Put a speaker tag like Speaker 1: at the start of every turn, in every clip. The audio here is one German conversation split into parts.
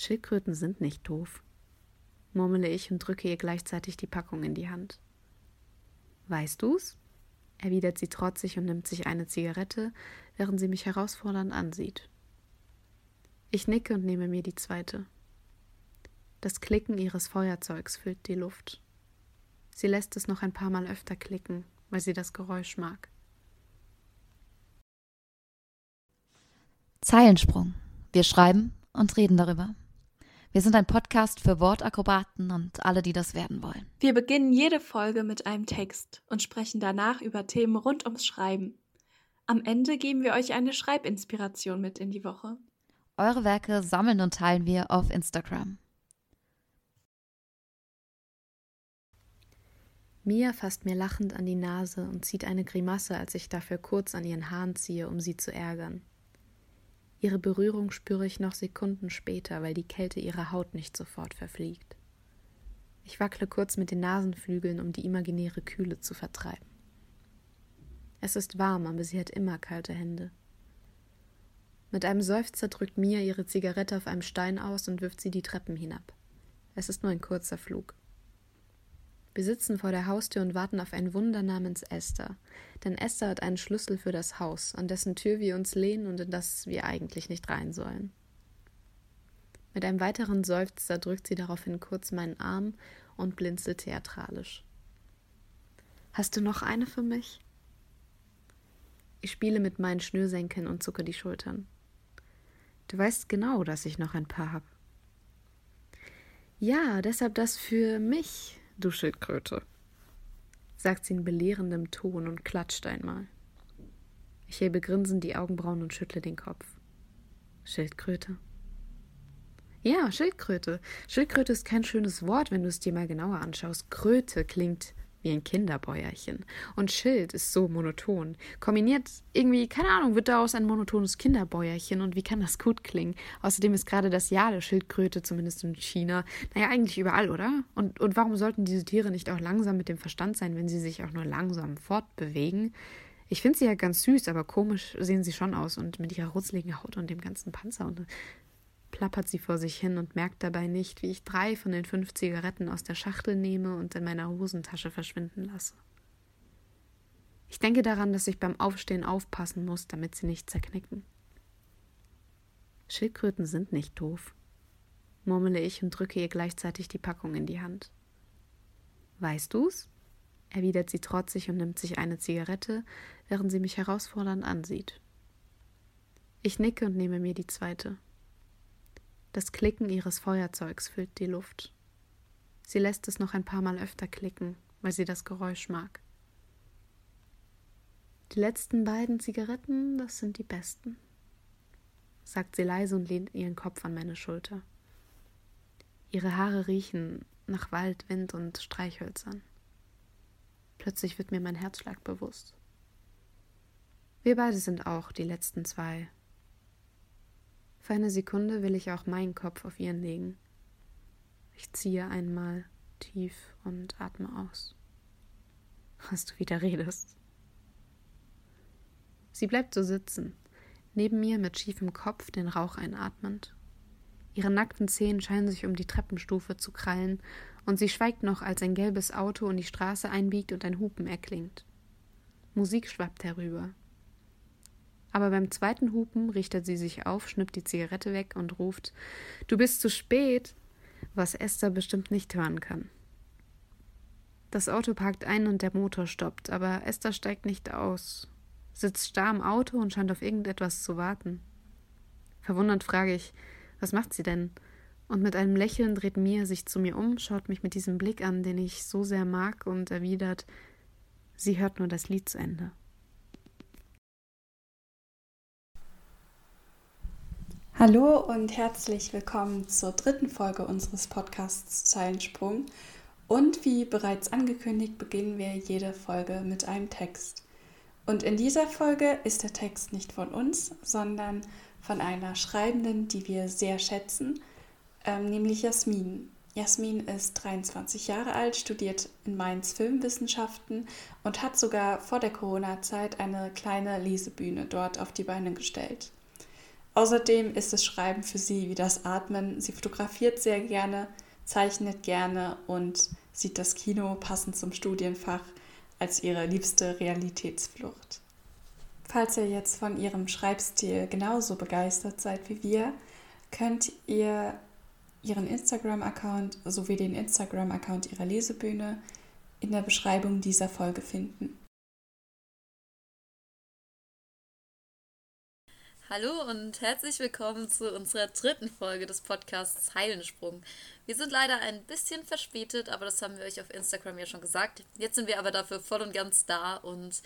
Speaker 1: Schildkröten sind nicht doof, murmele ich und drücke ihr gleichzeitig die Packung in die Hand. Weißt du's? erwidert sie trotzig und nimmt sich eine Zigarette, während sie mich herausfordernd ansieht. Ich nicke und nehme mir die zweite. Das Klicken ihres Feuerzeugs füllt die Luft. Sie lässt es noch ein paar Mal öfter klicken, weil sie das Geräusch mag.
Speaker 2: Zeilensprung. Wir schreiben und reden darüber. Wir sind ein Podcast für Wortakrobaten und alle, die das werden wollen.
Speaker 3: Wir beginnen jede Folge mit einem Text und sprechen danach über Themen rund ums Schreiben. Am Ende geben wir euch eine Schreibinspiration mit in die Woche.
Speaker 2: Eure Werke sammeln und teilen wir auf Instagram.
Speaker 1: Mia fasst mir lachend an die Nase und zieht eine Grimasse, als ich dafür kurz an ihren Haaren ziehe, um sie zu ärgern. Ihre Berührung spüre ich noch Sekunden später, weil die Kälte ihrer Haut nicht sofort verfliegt. Ich wackle kurz mit den Nasenflügeln, um die imaginäre Kühle zu vertreiben. Es ist warm, aber sie hat immer kalte Hände. Mit einem Seufzer drückt Mia ihre Zigarette auf einem Stein aus und wirft sie die Treppen hinab. Es ist nur ein kurzer Flug. Wir sitzen vor der Haustür und warten auf ein Wunder namens Esther. Denn Esther hat einen Schlüssel für das Haus, an dessen Tür wir uns lehnen und in das wir eigentlich nicht rein sollen. Mit einem weiteren Seufzer drückt sie daraufhin kurz meinen Arm und blinzelt theatralisch. Hast du noch eine für mich? Ich spiele mit meinen Schnürsenkeln und zucke die Schultern. Du weißt genau, dass ich noch ein paar habe. Ja, deshalb das für mich, du Schildkröte, sagt sie in belehrendem Ton und klatscht einmal. Ich hebe grinsend die Augenbrauen und schüttle den Kopf. Schildkröte? Ja, Schildkröte. Schildkröte ist kein schönes Wort, wenn du es dir mal genauer anschaust. Kröte klingt wie ein Kinderbäuerchen. Und Schild ist so monoton. Kombiniert irgendwie, keine Ahnung, wird daraus ein monotones Kinderbäuerchen und wie kann das gut klingen? Außerdem ist gerade das Jahr der Schildkröte, zumindest in China, naja, eigentlich überall, oder? Und, und warum sollten diese Tiere nicht auch langsam mit dem Verstand sein, wenn sie sich auch nur langsam fortbewegen? Ich finde sie ja ganz süß, aber komisch sehen sie schon aus und mit ihrer rutzeligen Haut und dem ganzen Panzer und plappert sie vor sich hin und merkt dabei nicht, wie ich drei von den fünf Zigaretten aus der Schachtel nehme und in meiner Hosentasche verschwinden lasse. Ich denke daran, dass ich beim Aufstehen aufpassen muss, damit sie nicht zerknicken. Schildkröten sind nicht doof, murmele ich und drücke ihr gleichzeitig die Packung in die Hand. Weißt du's? erwidert sie trotzig und nimmt sich eine Zigarette, während sie mich herausfordernd ansieht. Ich nicke und nehme mir die zweite. Das Klicken ihres Feuerzeugs füllt die Luft. Sie lässt es noch ein paar Mal öfter klicken, weil sie das Geräusch mag. Die letzten beiden Zigaretten, das sind die besten, sagt sie leise und lehnt ihren Kopf an meine Schulter. Ihre Haare riechen nach Wald, Wind und Streichhölzern. Plötzlich wird mir mein Herzschlag bewusst. Wir beide sind auch die letzten zwei für eine Sekunde will ich auch meinen Kopf auf ihren legen. Ich ziehe einmal tief und atme aus. Was du wieder redest. Sie bleibt so sitzen, neben mir mit schiefem Kopf den Rauch einatmend. Ihre nackten Zehen scheinen sich um die Treppenstufe zu krallen, und sie schweigt noch, als ein gelbes Auto in die Straße einbiegt und ein Hupen erklingt. Musik schwappt herüber, aber beim zweiten Hupen richtet sie sich auf, schnippt die Zigarette weg und ruft Du bist zu spät, was Esther bestimmt nicht hören kann. Das Auto parkt ein und der Motor stoppt, aber Esther steigt nicht aus, sitzt starr im Auto und scheint auf irgendetwas zu warten. Verwundert frage ich, was macht sie denn? Und mit einem Lächeln dreht Mia sich zu mir um, schaut mich mit diesem Blick an, den ich so sehr mag, und erwidert, sie hört nur das Lied zu Ende.
Speaker 3: Hallo und herzlich willkommen zur dritten Folge unseres Podcasts Zeilensprung. Und wie bereits angekündigt, beginnen wir jede Folge mit einem Text. Und in dieser Folge ist der Text nicht von uns, sondern von einer Schreibenden, die wir sehr schätzen, ähm, nämlich Jasmin. Jasmin ist 23 Jahre alt, studiert in Mainz Filmwissenschaften und hat sogar vor der Corona-Zeit eine kleine Lesebühne dort auf die Beine gestellt. Außerdem ist das Schreiben für sie wie das Atmen. Sie fotografiert sehr gerne, zeichnet gerne und sieht das Kino passend zum Studienfach als ihre liebste Realitätsflucht. Falls ihr jetzt von ihrem Schreibstil genauso begeistert seid wie wir, könnt ihr ihren Instagram-Account sowie den Instagram-Account ihrer Lesebühne in der Beschreibung dieser Folge finden.
Speaker 2: Hallo und herzlich willkommen zu unserer dritten Folge des Podcasts Heilensprung. Wir sind leider ein bisschen verspätet, aber das haben wir euch auf Instagram ja schon gesagt. Jetzt sind wir aber dafür voll und ganz da und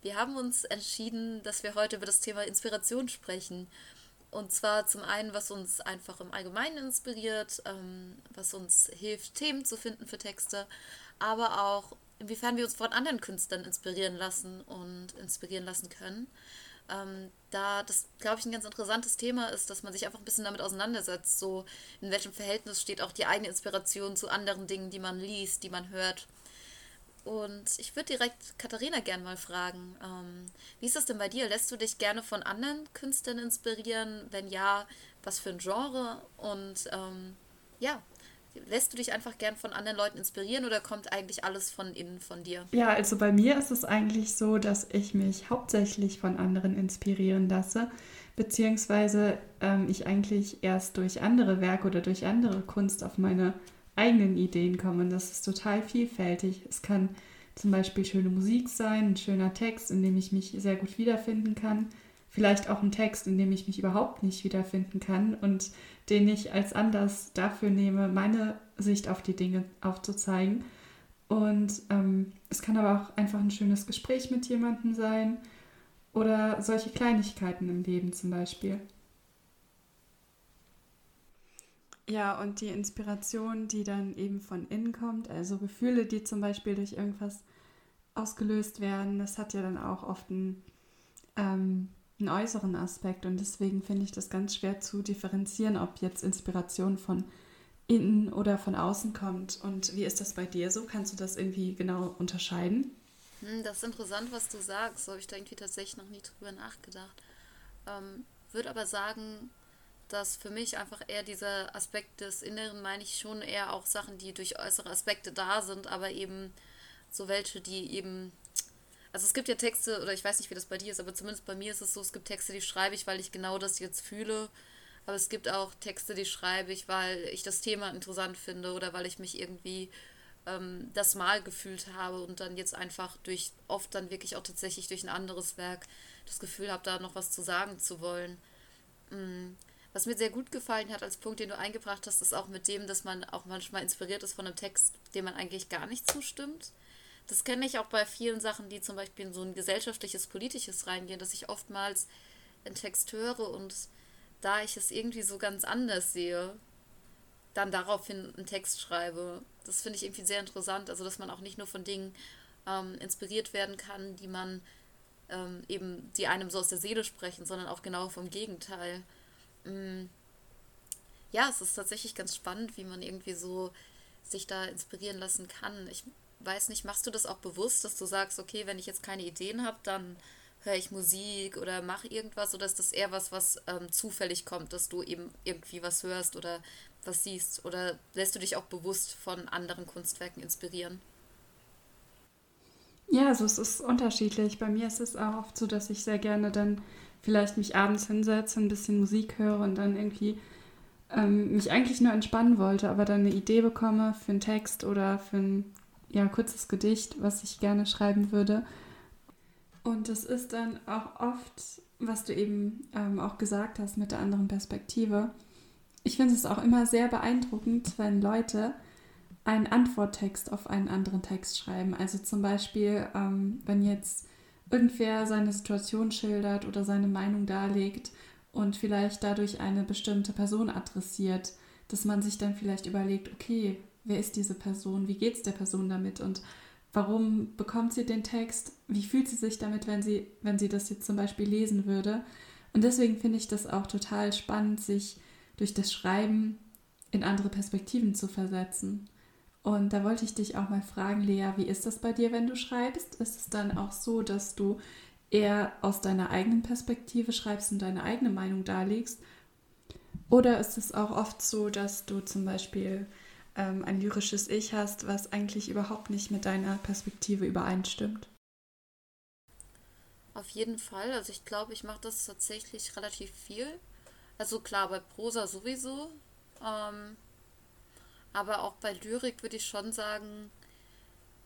Speaker 2: wir haben uns entschieden, dass wir heute über das Thema Inspiration sprechen. Und zwar zum einen, was uns einfach im Allgemeinen inspiriert, ähm, was uns hilft, Themen zu finden für Texte, aber auch inwiefern wir uns von anderen Künstlern inspirieren lassen und inspirieren lassen können. Ähm, da das, glaube ich, ein ganz interessantes Thema ist, dass man sich einfach ein bisschen damit auseinandersetzt, so in welchem Verhältnis steht auch die eigene Inspiration zu anderen Dingen, die man liest, die man hört. Und ich würde direkt Katharina gern mal fragen, ähm, wie ist das denn bei dir? Lässt du dich gerne von anderen Künstlern inspirieren? Wenn ja, was für ein Genre? Und ähm, ja, lässt du dich einfach gern von anderen Leuten inspirieren oder kommt eigentlich alles von innen von dir?
Speaker 4: Ja, also bei mir ist es eigentlich so, dass ich mich hauptsächlich von anderen inspirieren lasse, beziehungsweise ähm, ich eigentlich erst durch andere Werke oder durch andere Kunst auf meine eigenen Ideen kommen. Das ist total vielfältig. Es kann zum Beispiel schöne Musik sein, ein schöner Text, in dem ich mich sehr gut wiederfinden kann. Vielleicht auch ein Text, in dem ich mich überhaupt nicht wiederfinden kann und den ich als Anlass dafür nehme, meine Sicht auf die Dinge aufzuzeigen. Und ähm, es kann aber auch einfach ein schönes Gespräch mit jemandem sein oder solche Kleinigkeiten im Leben zum Beispiel. Ja, und die Inspiration, die dann eben von innen kommt, also Gefühle, die zum Beispiel durch irgendwas ausgelöst werden, das hat ja dann auch oft einen, ähm, einen äußeren Aspekt. Und deswegen finde ich das ganz schwer zu differenzieren, ob jetzt Inspiration von innen oder von außen kommt. Und wie ist das bei dir so? Kannst du das irgendwie genau unterscheiden?
Speaker 2: Hm, das ist interessant, was du sagst. Habe ich da irgendwie tatsächlich noch nie drüber nachgedacht. Ähm, würde aber sagen, dass für mich einfach eher dieser Aspekt des Inneren, meine ich schon eher auch Sachen, die durch äußere Aspekte da sind, aber eben so welche, die eben. Also es gibt ja Texte, oder ich weiß nicht, wie das bei dir ist, aber zumindest bei mir ist es so, es gibt Texte, die schreibe ich, weil ich genau das jetzt fühle. Aber es gibt auch Texte, die schreibe ich, weil ich das Thema interessant finde oder weil ich mich irgendwie ähm, das Mal gefühlt habe und dann jetzt einfach durch, oft dann wirklich auch tatsächlich durch ein anderes Werk das Gefühl habe, da noch was zu sagen zu wollen. Mm. Was mir sehr gut gefallen hat als Punkt, den du eingebracht hast, ist auch mit dem, dass man auch manchmal inspiriert ist von einem Text, dem man eigentlich gar nicht zustimmt. Das kenne ich auch bei vielen Sachen, die zum Beispiel in so ein gesellschaftliches, politisches reingehen, dass ich oftmals einen Text höre und da ich es irgendwie so ganz anders sehe, dann daraufhin einen Text schreibe. Das finde ich irgendwie sehr interessant, also dass man auch nicht nur von Dingen ähm, inspiriert werden kann, die man ähm, eben, die einem so aus der Seele sprechen, sondern auch genau vom Gegenteil. Mm. ja, es ist tatsächlich ganz spannend, wie man irgendwie so sich da inspirieren lassen kann. Ich weiß nicht, machst du das auch bewusst, dass du sagst, okay, wenn ich jetzt keine Ideen habe, dann höre ich Musik oder mache irgendwas oder ist das eher was, was ähm, zufällig kommt, dass du eben irgendwie was hörst oder was siehst oder lässt du dich auch bewusst von anderen Kunstwerken inspirieren?
Speaker 4: Ja, also es ist unterschiedlich. Bei mir ist es auch oft so, dass ich sehr gerne dann vielleicht mich abends hinsetze, ein bisschen Musik höre und dann irgendwie ähm, mich eigentlich nur entspannen wollte, aber dann eine Idee bekomme für einen Text oder für ein ja, kurzes Gedicht, was ich gerne schreiben würde. Und das ist dann auch oft, was du eben ähm, auch gesagt hast mit der anderen Perspektive. Ich finde es auch immer sehr beeindruckend, wenn Leute einen Antworttext auf einen anderen Text schreiben. Also zum Beispiel, ähm, wenn jetzt irgendwer seine Situation schildert oder seine Meinung darlegt und vielleicht dadurch eine bestimmte Person adressiert, dass man sich dann vielleicht überlegt, okay, wer ist diese Person, wie geht es der Person damit und warum bekommt sie den Text, wie fühlt sie sich damit, wenn sie, wenn sie das jetzt zum Beispiel lesen würde. Und deswegen finde ich das auch total spannend, sich durch das Schreiben in andere Perspektiven zu versetzen. Und da wollte ich dich auch mal fragen, Lea, wie ist das bei dir, wenn du schreibst? Ist es dann auch so, dass du eher aus deiner eigenen Perspektive schreibst und deine eigene Meinung darlegst? Oder ist es auch oft so, dass du zum Beispiel ähm, ein lyrisches Ich hast, was eigentlich überhaupt nicht mit deiner Perspektive übereinstimmt?
Speaker 2: Auf jeden Fall. Also ich glaube, ich mache das tatsächlich relativ viel. Also klar, bei Prosa sowieso. Ähm, aber auch bei Lyrik würde ich schon sagen,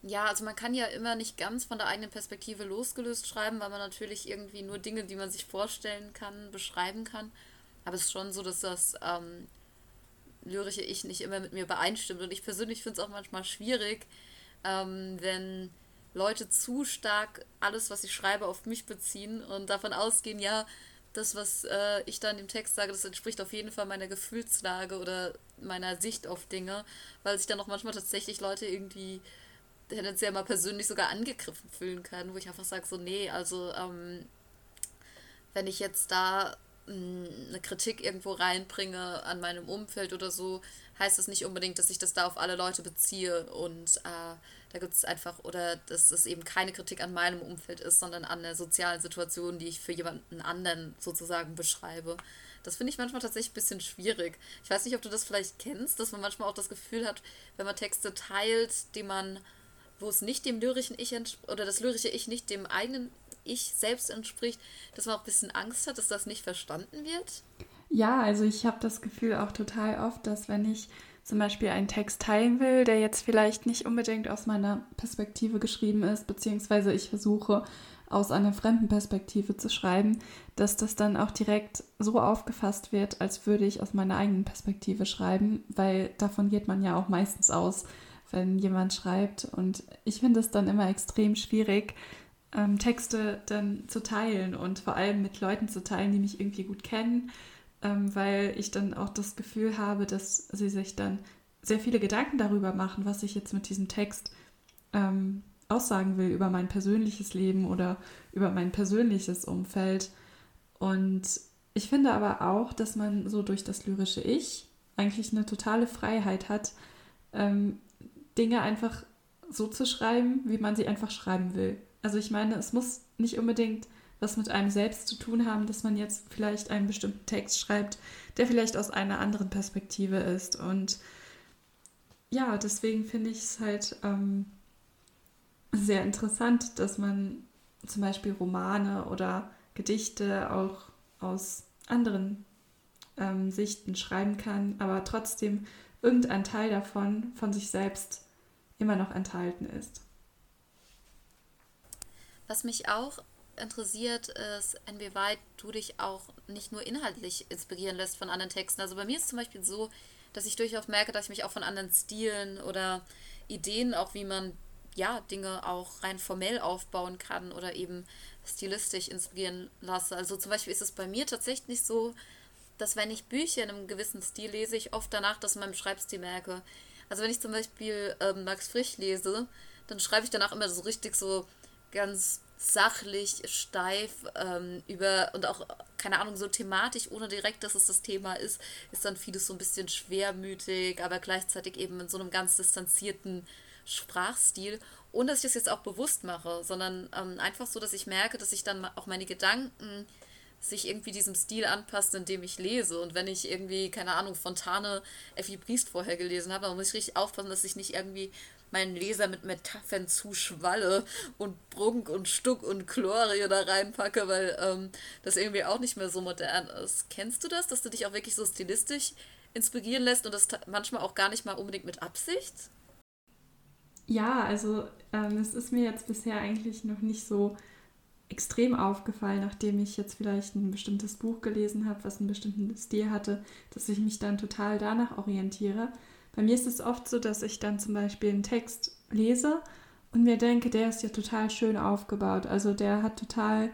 Speaker 2: ja, also man kann ja immer nicht ganz von der eigenen Perspektive losgelöst schreiben, weil man natürlich irgendwie nur Dinge, die man sich vorstellen kann, beschreiben kann. Aber es ist schon so, dass das ähm, lyrische Ich nicht immer mit mir übereinstimmt. Und ich persönlich finde es auch manchmal schwierig, ähm, wenn Leute zu stark alles, was ich schreibe, auf mich beziehen und davon ausgehen, ja, das, was äh, ich da in dem Text sage, das entspricht auf jeden Fall meiner Gefühlslage oder meiner Sicht auf Dinge, weil sich dann auch manchmal tatsächlich Leute irgendwie tendenziell mal persönlich sogar angegriffen fühlen können, wo ich einfach sage, so, nee, also ähm, wenn ich jetzt da eine Kritik irgendwo reinbringe an meinem Umfeld oder so, heißt das nicht unbedingt, dass ich das da auf alle Leute beziehe und äh, da gibt es einfach, oder dass es eben keine Kritik an meinem Umfeld ist, sondern an der sozialen Situation, die ich für jemanden anderen sozusagen beschreibe. Das finde ich manchmal tatsächlich ein bisschen schwierig. Ich weiß nicht, ob du das vielleicht kennst, dass man manchmal auch das Gefühl hat, wenn man Texte teilt, die man, wo es nicht dem lyrischen Ich oder das lyrische Ich nicht dem eigenen ich selbst entspricht, dass man auch ein bisschen Angst hat, dass das nicht verstanden wird?
Speaker 4: Ja, also ich habe das Gefühl auch total oft, dass wenn ich zum Beispiel einen Text teilen will, der jetzt vielleicht nicht unbedingt aus meiner Perspektive geschrieben ist, beziehungsweise ich versuche aus einer fremden Perspektive zu schreiben, dass das dann auch direkt so aufgefasst wird, als würde ich aus meiner eigenen Perspektive schreiben, weil davon geht man ja auch meistens aus, wenn jemand schreibt. Und ich finde es dann immer extrem schwierig, ähm, Texte dann zu teilen und vor allem mit Leuten zu teilen, die mich irgendwie gut kennen, ähm, weil ich dann auch das Gefühl habe, dass sie sich dann sehr viele Gedanken darüber machen, was ich jetzt mit diesem Text ähm, aussagen will über mein persönliches Leben oder über mein persönliches Umfeld. Und ich finde aber auch, dass man so durch das lyrische Ich eigentlich eine totale Freiheit hat, ähm, Dinge einfach so zu schreiben, wie man sie einfach schreiben will. Also ich meine, es muss nicht unbedingt was mit einem selbst zu tun haben, dass man jetzt vielleicht einen bestimmten Text schreibt, der vielleicht aus einer anderen Perspektive ist. Und ja, deswegen finde ich es halt ähm, sehr interessant, dass man zum Beispiel Romane oder Gedichte auch aus anderen ähm, Sichten schreiben kann, aber trotzdem irgendein Teil davon von sich selbst immer noch enthalten ist.
Speaker 2: Was mich auch interessiert, ist, inwieweit du dich auch nicht nur inhaltlich inspirieren lässt von anderen Texten. Also bei mir ist zum Beispiel so, dass ich durchaus merke, dass ich mich auch von anderen Stilen oder Ideen, auch wie man ja Dinge auch rein formell aufbauen kann oder eben stilistisch inspirieren lasse. Also zum Beispiel ist es bei mir tatsächlich so, dass wenn ich Bücher in einem gewissen Stil lese, ich oft danach das in meinem Schreibstil merke. Also wenn ich zum Beispiel ähm, Max Frisch lese, dann schreibe ich danach immer so richtig so ganz sachlich, steif ähm, über und auch, keine Ahnung, so thematisch, ohne direkt, dass es das Thema ist, ist dann vieles so ein bisschen schwermütig, aber gleichzeitig eben in so einem ganz distanzierten Sprachstil, ohne dass ich das jetzt auch bewusst mache, sondern ähm, einfach so, dass ich merke, dass ich dann auch meine Gedanken sich irgendwie diesem Stil anpasst, in dem ich lese. Und wenn ich irgendwie, keine Ahnung, Fontane Effi Briest vorher gelesen habe, dann muss ich richtig aufpassen, dass ich nicht irgendwie meinen Leser mit Metaphern zu Schwalle und Brunk und Stuck und Chlorie da reinpacke, weil ähm, das irgendwie auch nicht mehr so modern ist. Kennst du das, dass du dich auch wirklich so stilistisch inspirieren lässt und das manchmal auch gar nicht mal unbedingt mit Absicht?
Speaker 4: Ja, also ähm, es ist mir jetzt bisher eigentlich noch nicht so extrem aufgefallen, nachdem ich jetzt vielleicht ein bestimmtes Buch gelesen habe, was einen bestimmten Stil hatte, dass ich mich dann total danach orientiere. Bei mir ist es oft so, dass ich dann zum Beispiel einen Text lese und mir denke, der ist ja total schön aufgebaut. Also der hat total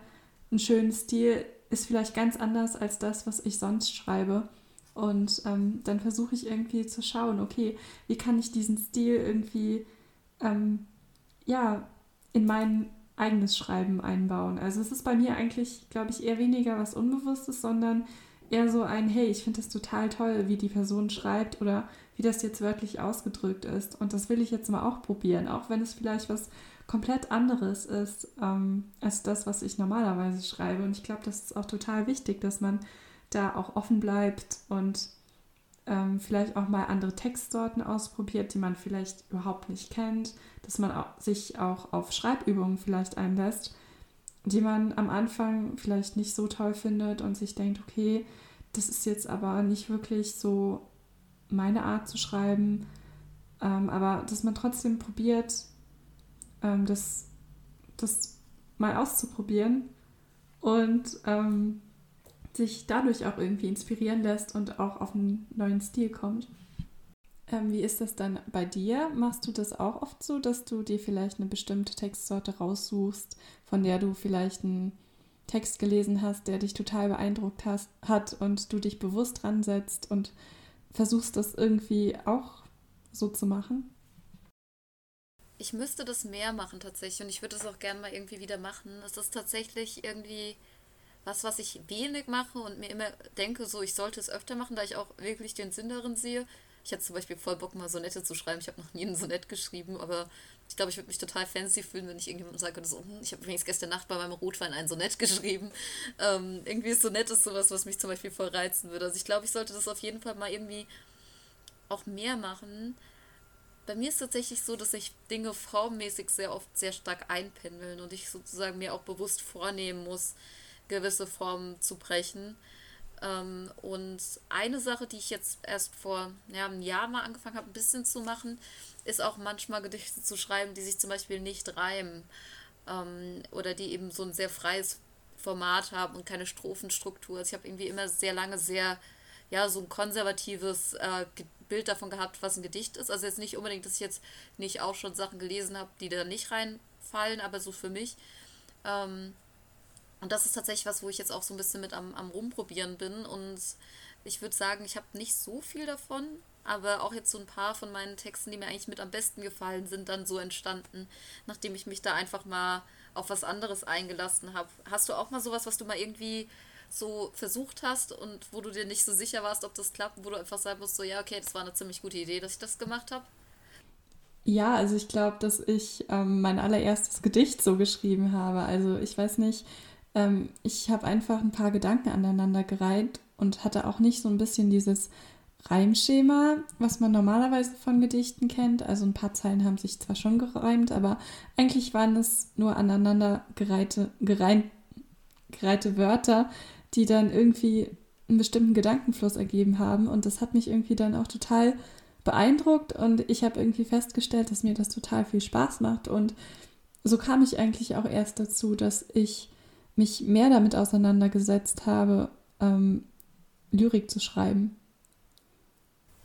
Speaker 4: einen schönen Stil, ist vielleicht ganz anders als das, was ich sonst schreibe. Und ähm, dann versuche ich irgendwie zu schauen, okay, wie kann ich diesen Stil irgendwie ähm, ja, in mein eigenes Schreiben einbauen. Also es ist bei mir eigentlich, glaube ich, eher weniger was Unbewusstes, sondern eher so ein, hey, ich finde das total toll, wie die Person schreibt oder wie das jetzt wörtlich ausgedrückt ist. Und das will ich jetzt mal auch probieren, auch wenn es vielleicht was komplett anderes ist ähm, als das, was ich normalerweise schreibe. Und ich glaube, das ist auch total wichtig, dass man da auch offen bleibt und ähm, vielleicht auch mal andere Textsorten ausprobiert, die man vielleicht überhaupt nicht kennt, dass man auch, sich auch auf Schreibübungen vielleicht einlässt, die man am Anfang vielleicht nicht so toll findet und sich denkt, okay, das ist jetzt aber nicht wirklich so meine Art zu schreiben, ähm, aber dass man trotzdem probiert, ähm, das, das mal auszuprobieren und ähm, sich dadurch auch irgendwie inspirieren lässt und auch auf einen neuen Stil kommt. Ähm, wie ist das dann bei dir? Machst du das auch oft so, dass du dir vielleicht eine bestimmte Textsorte raussuchst, von der du vielleicht einen Text gelesen hast, der dich total beeindruckt hast, hat und du dich bewusst dran setzt und versuchst das irgendwie auch so zu machen?
Speaker 2: Ich müsste das mehr machen tatsächlich und ich würde es auch gerne mal irgendwie wieder machen. Es ist tatsächlich irgendwie was, was ich wenig mache und mir immer denke, so ich sollte es öfter machen, da ich auch wirklich den Sinn darin sehe. Ich hätte zum Beispiel voll Bock, mal Sonette zu schreiben. Ich habe noch nie ein Sonett geschrieben, aber ich glaube, ich würde mich total fancy fühlen, wenn ich irgendjemandem sage, so, hm, ich habe übrigens gestern Nacht bei meinem Rotwein ein Sonett geschrieben. Ähm, irgendwie ist Sonett ist sowas, was mich zum Beispiel voll reizen würde. Also ich glaube, ich sollte das auf jeden Fall mal irgendwie auch mehr machen. Bei mir ist es tatsächlich so, dass sich Dinge formmäßig sehr oft sehr stark einpendeln und ich sozusagen mir auch bewusst vornehmen muss, gewisse Formen zu brechen. Ähm, und eine Sache, die ich jetzt erst vor ja, einem Jahr mal angefangen habe, ein bisschen zu machen, ist auch manchmal Gedichte zu schreiben, die sich zum Beispiel nicht reimen ähm, oder die eben so ein sehr freies Format haben und keine Strophenstruktur. Also ich habe irgendwie immer sehr lange sehr, ja, so ein konservatives äh, Bild davon gehabt, was ein Gedicht ist. Also jetzt nicht unbedingt, dass ich jetzt nicht auch schon Sachen gelesen habe, die da nicht reinfallen, aber so für mich. Ähm, und das ist tatsächlich was, wo ich jetzt auch so ein bisschen mit am, am Rumprobieren bin. Und ich würde sagen, ich habe nicht so viel davon, aber auch jetzt so ein paar von meinen Texten, die mir eigentlich mit am besten gefallen sind, dann so entstanden, nachdem ich mich da einfach mal auf was anderes eingelassen habe. Hast du auch mal sowas, was du mal irgendwie so versucht hast und wo du dir nicht so sicher warst, ob das klappt, wo du einfach sagen musst, so ja, okay, das war eine ziemlich gute Idee, dass ich das gemacht habe?
Speaker 4: Ja, also ich glaube, dass ich ähm, mein allererstes Gedicht so geschrieben habe. Also ich weiß nicht, ähm, ich habe einfach ein paar Gedanken aneinander gereiht und hatte auch nicht so ein bisschen dieses Reimschema, was man normalerweise von Gedichten kennt. Also ein paar Zeilen haben sich zwar schon gereimt, aber eigentlich waren es nur aneinander gereihte, gerein, gereihte Wörter, die dann irgendwie einen bestimmten Gedankenfluss ergeben haben. Und das hat mich irgendwie dann auch total beeindruckt und ich habe irgendwie festgestellt, dass mir das total viel Spaß macht. Und so kam ich eigentlich auch erst dazu, dass ich mich mehr damit auseinandergesetzt habe, ähm, Lyrik zu schreiben.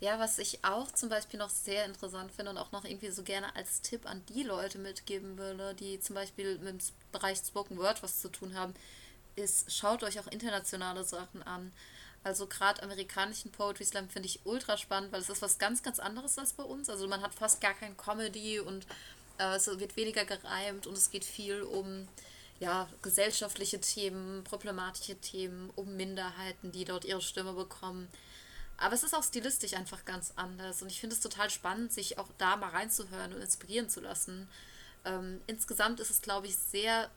Speaker 2: Ja, was ich auch zum Beispiel noch sehr interessant finde und auch noch irgendwie so gerne als Tipp an die Leute mitgeben würde, die zum Beispiel mit dem Bereich Spoken Word was zu tun haben, ist, schaut euch auch internationale Sachen an. Also gerade amerikanischen Poetry Slam finde ich ultra spannend, weil es ist was ganz, ganz anderes als bei uns. Also man hat fast gar kein Comedy und äh, es wird weniger gereimt und es geht viel um ja, gesellschaftliche Themen, problematische Themen, um Minderheiten, die dort ihre Stimme bekommen. Aber es ist auch stilistisch einfach ganz anders und ich finde es total spannend, sich auch da mal reinzuhören und inspirieren zu lassen. Ähm, insgesamt ist es, glaube ich, sehr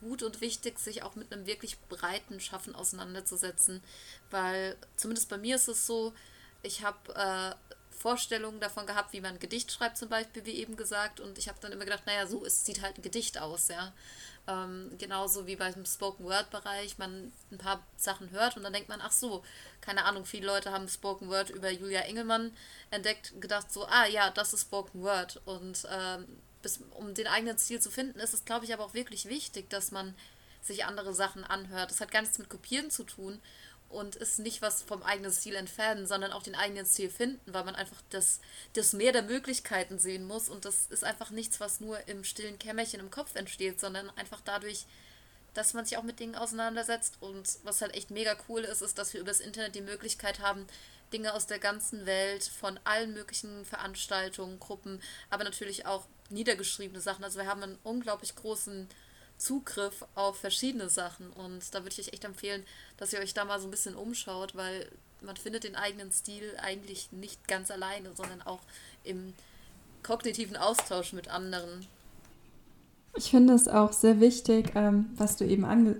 Speaker 2: gut und wichtig, sich auch mit einem wirklich breiten Schaffen auseinanderzusetzen, weil zumindest bei mir ist es so, ich habe äh, Vorstellungen davon gehabt, wie man ein Gedicht schreibt zum Beispiel, wie eben gesagt, und ich habe dann immer gedacht, naja, so ist, sieht halt ein Gedicht aus, ja. Ähm, genauso wie beim Spoken Word Bereich, man ein paar Sachen hört und dann denkt man, ach so, keine Ahnung, viele Leute haben Spoken Word über Julia Engelmann entdeckt, gedacht so, ah ja, das ist Spoken Word und ähm, bis, um den eigenen Stil zu finden, ist es, glaube ich, aber auch wirklich wichtig, dass man sich andere Sachen anhört. Das hat gar nichts mit Kopieren zu tun und ist nicht was vom eigenen Ziel entfernen, sondern auch den eigenen Ziel finden, weil man einfach das, das Meer der Möglichkeiten sehen muss und das ist einfach nichts, was nur im stillen Kämmerchen im Kopf entsteht, sondern einfach dadurch, dass man sich auch mit Dingen auseinandersetzt und was halt echt mega cool ist, ist, dass wir über das Internet die Möglichkeit haben, Dinge aus der ganzen Welt, von allen möglichen Veranstaltungen, Gruppen, aber natürlich auch niedergeschriebene Sachen. Also wir haben einen unglaublich großen Zugriff auf verschiedene Sachen. Und da würde ich euch echt empfehlen, dass ihr euch da mal so ein bisschen umschaut, weil man findet den eigenen Stil eigentlich nicht ganz alleine, sondern auch im kognitiven Austausch mit anderen.
Speaker 4: Ich finde es auch sehr wichtig, ähm, was du eben ange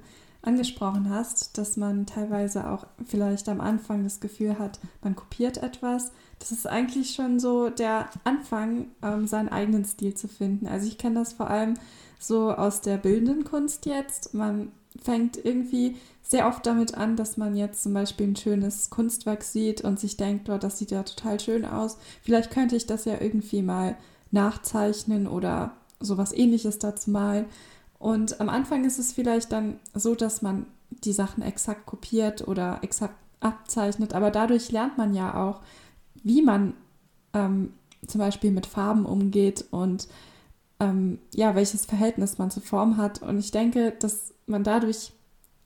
Speaker 4: angesprochen hast, dass man teilweise auch vielleicht am Anfang das Gefühl hat, man kopiert etwas. Das ist eigentlich schon so der Anfang, ähm, seinen eigenen Stil zu finden. Also ich kenne das vor allem so aus der bildenden Kunst jetzt. Man fängt irgendwie sehr oft damit an, dass man jetzt zum Beispiel ein schönes Kunstwerk sieht und sich denkt, oh, das sieht ja total schön aus. Vielleicht könnte ich das ja irgendwie mal nachzeichnen oder sowas ähnliches dazu malen. Und am Anfang ist es vielleicht dann so, dass man die Sachen exakt kopiert oder exakt abzeichnet, aber dadurch lernt man ja auch, wie man ähm, zum Beispiel mit Farben umgeht und ähm, ja, welches Verhältnis man zur Form hat. Und ich denke, dass man dadurch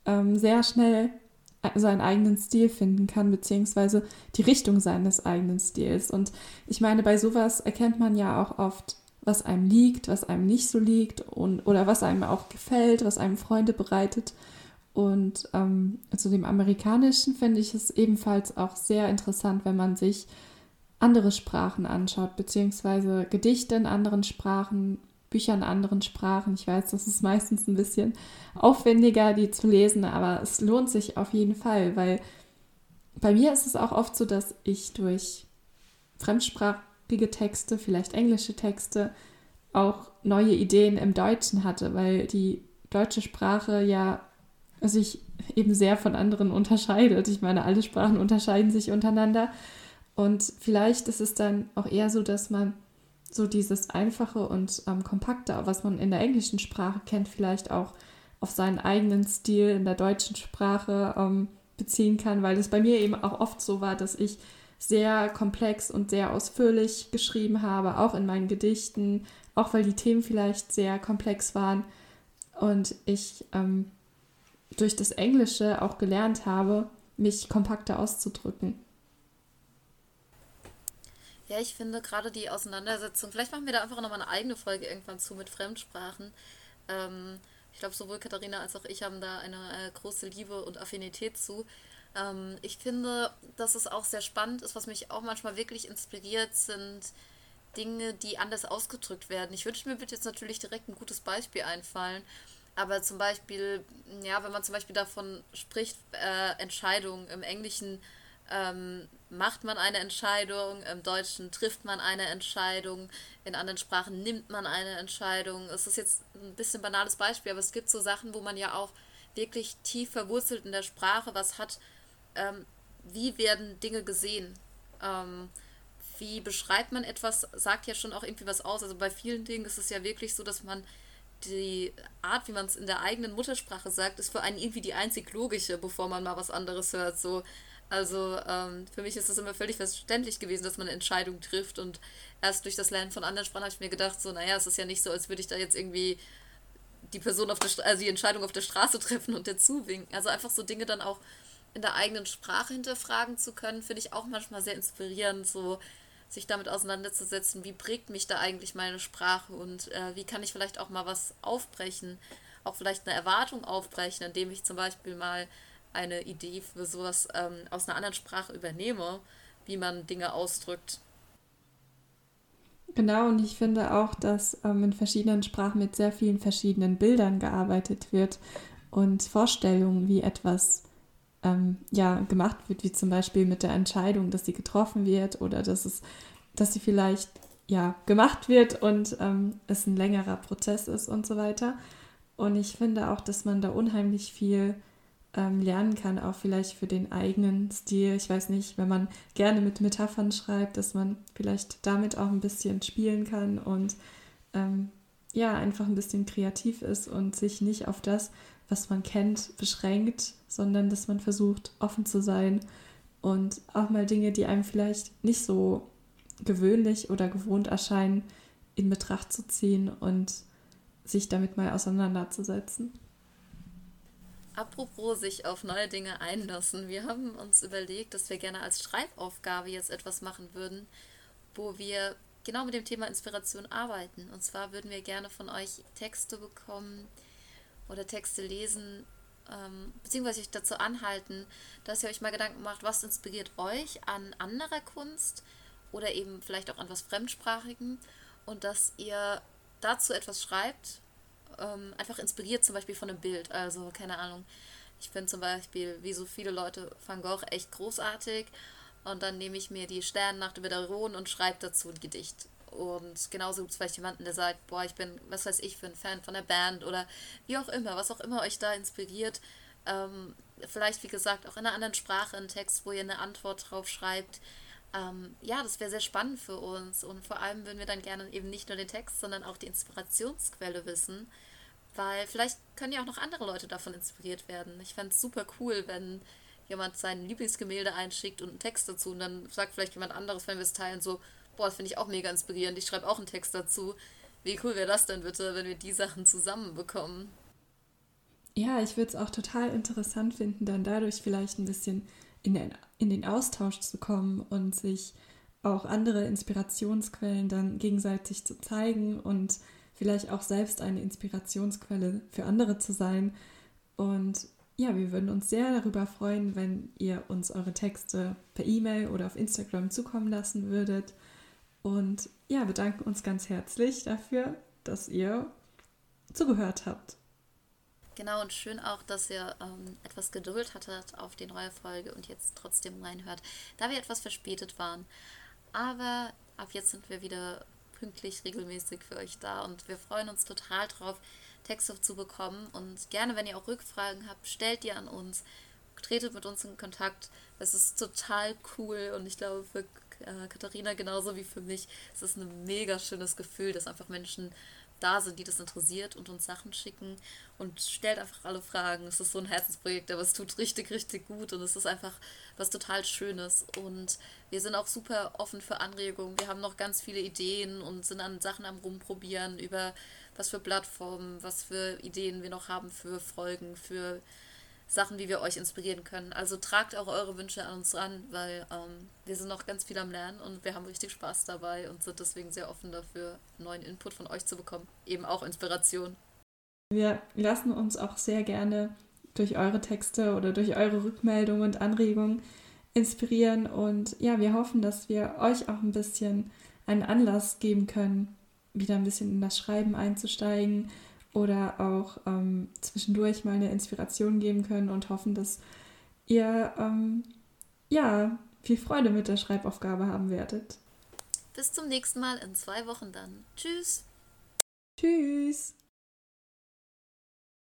Speaker 4: ähm, sehr schnell seinen eigenen Stil finden kann, beziehungsweise die Richtung seines eigenen Stils. Und ich meine, bei sowas erkennt man ja auch oft, was einem liegt, was einem nicht so liegt und oder was einem auch gefällt, was einem Freunde bereitet. Und ähm, zu dem Amerikanischen finde ich es ebenfalls auch sehr interessant, wenn man sich andere Sprachen anschaut, beziehungsweise Gedichte in anderen Sprachen, Bücher in anderen Sprachen. Ich weiß, das ist meistens ein bisschen aufwendiger, die zu lesen, aber es lohnt sich auf jeden Fall, weil bei mir ist es auch oft so, dass ich durch fremdsprachige Texte, vielleicht englische Texte, auch neue Ideen im Deutschen hatte, weil die deutsche Sprache ja sich eben sehr von anderen unterscheidet. Ich meine, alle Sprachen unterscheiden sich untereinander. Und vielleicht ist es dann auch eher so, dass man so dieses Einfache und ähm, Kompakte, was man in der englischen Sprache kennt, vielleicht auch auf seinen eigenen Stil in der deutschen Sprache ähm, beziehen kann, weil es bei mir eben auch oft so war, dass ich sehr komplex und sehr ausführlich geschrieben habe, auch in meinen Gedichten, auch weil die Themen vielleicht sehr komplex waren und ich ähm, durch das Englische auch gelernt habe, mich kompakter auszudrücken.
Speaker 2: Ja, ich finde gerade die Auseinandersetzung, vielleicht machen wir da einfach nochmal eine eigene Folge irgendwann zu mit Fremdsprachen. Ähm, ich glaube, sowohl Katharina als auch ich haben da eine äh, große Liebe und Affinität zu. Ähm, ich finde, dass es auch sehr spannend ist, was mich auch manchmal wirklich inspiriert, sind Dinge, die anders ausgedrückt werden. Ich wünsche mir wird jetzt natürlich direkt ein gutes Beispiel einfallen. Aber zum Beispiel, ja, wenn man zum Beispiel davon spricht, äh, Entscheidungen im Englischen ähm, macht man eine Entscheidung, im Deutschen trifft man eine Entscheidung, in anderen Sprachen nimmt man eine Entscheidung. Es ist jetzt ein bisschen banales Beispiel, aber es gibt so Sachen, wo man ja auch wirklich tief verwurzelt in der Sprache was hat. Ähm, wie werden Dinge gesehen? Ähm, wie beschreibt man etwas, sagt ja schon auch irgendwie was aus. Also bei vielen Dingen ist es ja wirklich so, dass man die Art, wie man es in der eigenen Muttersprache sagt, ist für einen irgendwie die einzig logische, bevor man mal was anderes hört. So, also ähm, für mich ist es immer völlig verständlich gewesen, dass man eine Entscheidung trifft. Und erst durch das Lernen von anderen Sprachen habe ich mir gedacht, so, naja, es ist ja nicht so, als würde ich da jetzt irgendwie die Person auf der Stra also die Entscheidung auf der Straße treffen und dazu winken. Also einfach so Dinge dann auch in der eigenen Sprache hinterfragen zu können, finde ich auch manchmal sehr inspirierend, so sich damit auseinanderzusetzen, wie prägt mich da eigentlich meine Sprache und äh, wie kann ich vielleicht auch mal was aufbrechen, auch vielleicht eine Erwartung aufbrechen, indem ich zum Beispiel mal eine Idee für sowas ähm, aus einer anderen Sprache übernehme, wie man Dinge ausdrückt.
Speaker 4: Genau, und ich finde auch, dass ähm, in verschiedenen Sprachen mit sehr vielen verschiedenen Bildern gearbeitet wird und Vorstellungen, wie etwas ähm, ja, gemacht wird, wie zum Beispiel mit der Entscheidung, dass sie getroffen wird oder dass es, dass sie vielleicht ja gemacht wird und ähm, es ein längerer Prozess ist und so weiter. Und ich finde auch, dass man da unheimlich viel ähm, lernen kann, auch vielleicht für den eigenen Stil. Ich weiß nicht, wenn man gerne mit Metaphern schreibt, dass man vielleicht damit auch ein bisschen spielen kann und ähm, ja, einfach ein bisschen kreativ ist und sich nicht auf das, was man kennt, beschränkt, sondern dass man versucht, offen zu sein und auch mal Dinge, die einem vielleicht nicht so gewöhnlich oder gewohnt erscheinen, in Betracht zu ziehen und sich damit mal auseinanderzusetzen.
Speaker 2: Apropos sich auf neue Dinge einlassen. Wir haben uns überlegt, dass wir gerne als Schreibaufgabe jetzt etwas machen würden, wo wir genau mit dem Thema Inspiration arbeiten. Und zwar würden wir gerne von euch Texte bekommen oder Texte lesen, ähm, beziehungsweise euch dazu anhalten, dass ihr euch mal Gedanken macht, was inspiriert euch an anderer Kunst oder eben vielleicht auch an was Fremdsprachigen und dass ihr dazu etwas schreibt ähm, einfach inspiriert zum Beispiel von einem Bild. Also, keine Ahnung. Ich finde zum Beispiel, wie so viele Leute, Van Gogh echt großartig. Und dann nehme ich mir die Sternennacht über der Rhone und schreibe dazu ein Gedicht. Und genauso gibt es vielleicht jemanden, der sagt, boah, ich bin, was weiß ich, für ein Fan von der Band oder wie auch immer, was auch immer euch da inspiriert. Ähm, vielleicht, wie gesagt, auch in einer anderen Sprache einen Text, wo ihr eine Antwort drauf schreibt. Ähm, ja, das wäre sehr spannend für uns. Und vor allem würden wir dann gerne eben nicht nur den Text, sondern auch die Inspirationsquelle wissen. Weil vielleicht können ja auch noch andere Leute davon inspiriert werden. Ich fände es super cool, wenn jemand sein Lieblingsgemälde einschickt und einen Text dazu und dann sagt vielleicht jemand anderes, wenn wir es teilen, so, boah, das finde ich auch mega inspirierend, ich schreibe auch einen Text dazu. Wie cool wäre das denn bitte, wenn wir die Sachen zusammenbekommen?
Speaker 4: Ja, ich würde es auch total interessant finden, dann dadurch vielleicht ein bisschen in den, in den Austausch zu kommen und sich auch andere Inspirationsquellen dann gegenseitig zu zeigen und vielleicht auch selbst eine Inspirationsquelle für andere zu sein. Und ja, wir würden uns sehr darüber freuen, wenn ihr uns eure Texte per E-Mail oder auf Instagram zukommen lassen würdet. Und ja, bedanken uns ganz herzlich dafür, dass ihr zugehört habt.
Speaker 2: Genau, und schön auch, dass ihr ähm, etwas Geduld hattet auf die neue Folge und jetzt trotzdem reinhört, da wir etwas verspätet waren. Aber ab jetzt sind wir wieder pünktlich, regelmäßig für euch da und wir freuen uns total drauf, Texte zu bekommen. Und gerne, wenn ihr auch Rückfragen habt, stellt die an uns, tretet mit uns in Kontakt. Es ist total cool und ich glaube für äh, Katharina genauso wie für mich, es ist ein mega schönes Gefühl, dass einfach Menschen da sind, die das interessiert und uns Sachen schicken und stellt einfach alle Fragen. Es ist so ein Herzensprojekt, aber es tut richtig, richtig gut und es ist einfach was total Schönes. Und wir sind auch super offen für Anregungen. Wir haben noch ganz viele Ideen und sind an Sachen am Rumprobieren über was für Plattformen, was für Ideen wir noch haben für Folgen, für Sachen, wie wir euch inspirieren können. Also tragt auch eure Wünsche an uns ran, weil ähm, wir sind noch ganz viel am Lernen und wir haben richtig Spaß dabei und sind deswegen sehr offen dafür, neuen Input von euch zu bekommen. Eben auch Inspiration.
Speaker 4: Wir lassen uns auch sehr gerne durch eure Texte oder durch eure Rückmeldungen und Anregungen inspirieren und ja, wir hoffen, dass wir euch auch ein bisschen einen Anlass geben können, wieder ein bisschen in das Schreiben einzusteigen oder auch ähm, zwischendurch mal eine Inspiration geben können und hoffen, dass ihr ähm, ja viel Freude mit der Schreibaufgabe haben werdet.
Speaker 2: Bis zum nächsten Mal in zwei Wochen dann. Tschüss.
Speaker 4: Tschüss.